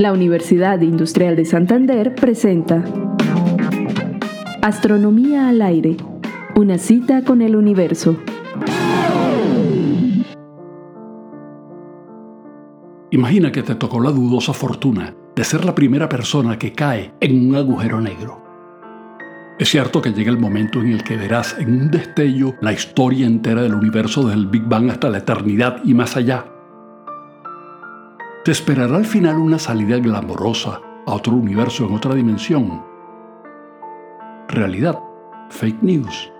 La Universidad Industrial de Santander presenta Astronomía al aire, una cita con el universo. Imagina que te tocó la dudosa fortuna de ser la primera persona que cae en un agujero negro. Es cierto que llega el momento en el que verás en un destello la historia entera del universo desde el Big Bang hasta la eternidad y más allá. Te esperará al final una salida glamorosa a otro universo en otra dimensión. Realidad, fake news.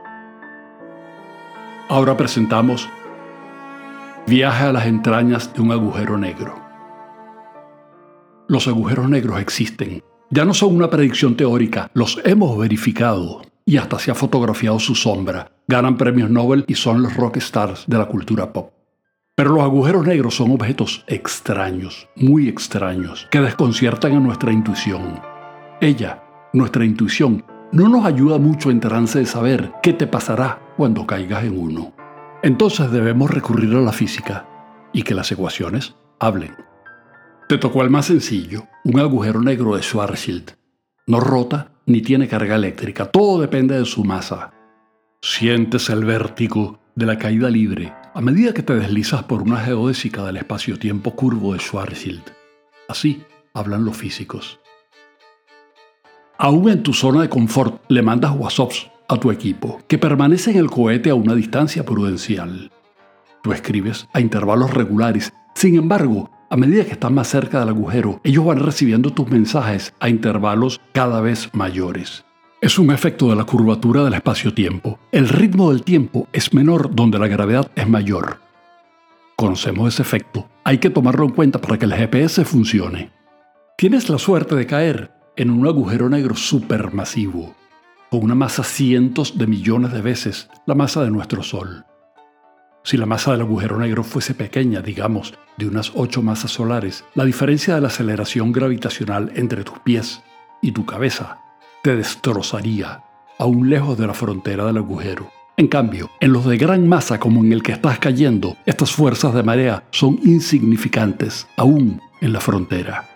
Ahora presentamos Viaje a las entrañas de un agujero negro. Los agujeros negros existen ya no son una predicción teórica, los hemos verificado y hasta se ha fotografiado su sombra. Ganan premios Nobel y son los rock stars de la cultura pop. Pero los agujeros negros son objetos extraños, muy extraños, que desconciertan a nuestra intuición. Ella, nuestra intuición, no nos ayuda mucho en trance de saber qué te pasará cuando caigas en uno. Entonces debemos recurrir a la física y que las ecuaciones hablen. Te tocó el más sencillo, un agujero negro de Schwarzschild. No rota ni tiene carga eléctrica, todo depende de su masa. Sientes el vértigo de la caída libre a medida que te deslizas por una geodésica del espacio-tiempo curvo de Schwarzschild. Así hablan los físicos. Aún en tu zona de confort le mandas WhatsApps a tu equipo, que permanece en el cohete a una distancia prudencial. Tú escribes a intervalos regulares, sin embargo, a medida que estás más cerca del agujero, ellos van recibiendo tus mensajes a intervalos cada vez mayores. Es un efecto de la curvatura del espacio-tiempo. El ritmo del tiempo es menor donde la gravedad es mayor. Conocemos ese efecto. Hay que tomarlo en cuenta para que el GPS funcione. Tienes la suerte de caer en un agujero negro supermasivo, con una masa cientos de millones de veces la masa de nuestro Sol. Si la masa del agujero negro fuese pequeña, digamos, de unas 8 masas solares, la diferencia de la aceleración gravitacional entre tus pies y tu cabeza te destrozaría, aún lejos de la frontera del agujero. En cambio, en los de gran masa como en el que estás cayendo, estas fuerzas de marea son insignificantes, aún en la frontera.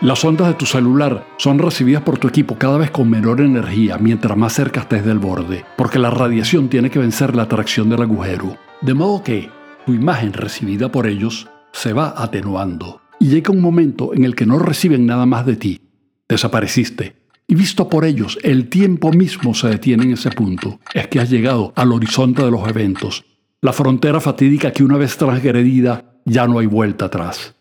Las ondas de tu celular son recibidas por tu equipo cada vez con menor energía mientras más cerca estés del borde, porque la radiación tiene que vencer la atracción del agujero. De modo que tu imagen recibida por ellos se va atenuando y llega un momento en el que no reciben nada más de ti. Desapareciste. Y visto por ellos, el tiempo mismo se detiene en ese punto. Es que has llegado al horizonte de los eventos, la frontera fatídica que una vez transgredida ya no hay vuelta atrás.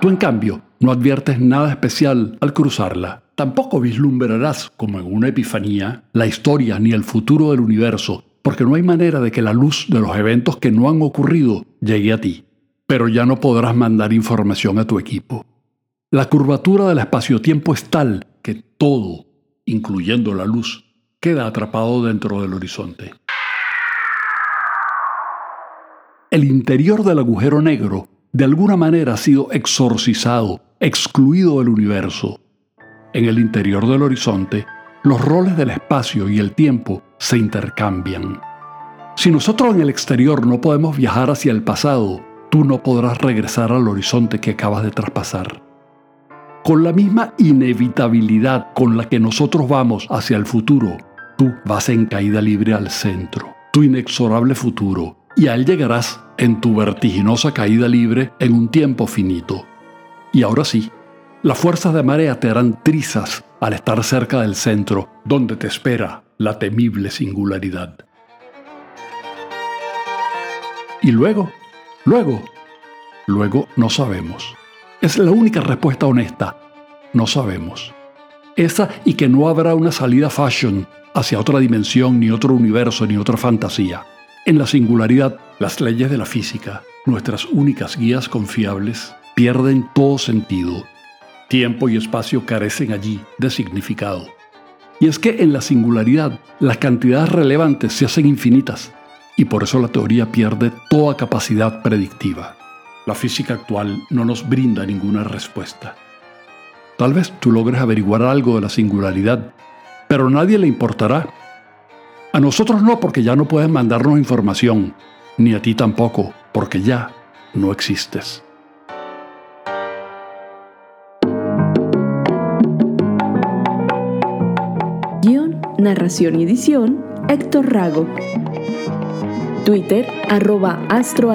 Tú, en cambio, no adviertes nada especial al cruzarla. Tampoco vislumbrarás, como en una epifanía, la historia ni el futuro del universo, porque no hay manera de que la luz de los eventos que no han ocurrido llegue a ti. Pero ya no podrás mandar información a tu equipo. La curvatura del espacio-tiempo es tal que todo, incluyendo la luz, queda atrapado dentro del horizonte. El interior del agujero negro de alguna manera ha sido exorcizado, excluido del universo. En el interior del horizonte, los roles del espacio y el tiempo se intercambian. Si nosotros en el exterior no podemos viajar hacia el pasado, tú no podrás regresar al horizonte que acabas de traspasar. Con la misma inevitabilidad con la que nosotros vamos hacia el futuro, tú vas en caída libre al centro, tu inexorable futuro, y a él llegarás en tu vertiginosa caída libre en un tiempo finito. Y ahora sí, las fuerzas de marea te harán trizas al estar cerca del centro, donde te espera la temible singularidad. Y luego, luego, luego no sabemos. Es la única respuesta honesta. No sabemos. Esa y que no habrá una salida fashion hacia otra dimensión, ni otro universo, ni otra fantasía. En la singularidad, las leyes de la física, nuestras únicas guías confiables, pierden todo sentido. Tiempo y espacio carecen allí de significado. Y es que en la singularidad las cantidades relevantes se hacen infinitas y por eso la teoría pierde toda capacidad predictiva. La física actual no nos brinda ninguna respuesta. Tal vez tú logres averiguar algo de la singularidad, pero a nadie le importará a nosotros no, porque ya no pueden mandarnos información, ni a ti tampoco, porque ya no existes. Guión, narración y edición, Héctor Rago. Twitter, arroba astro.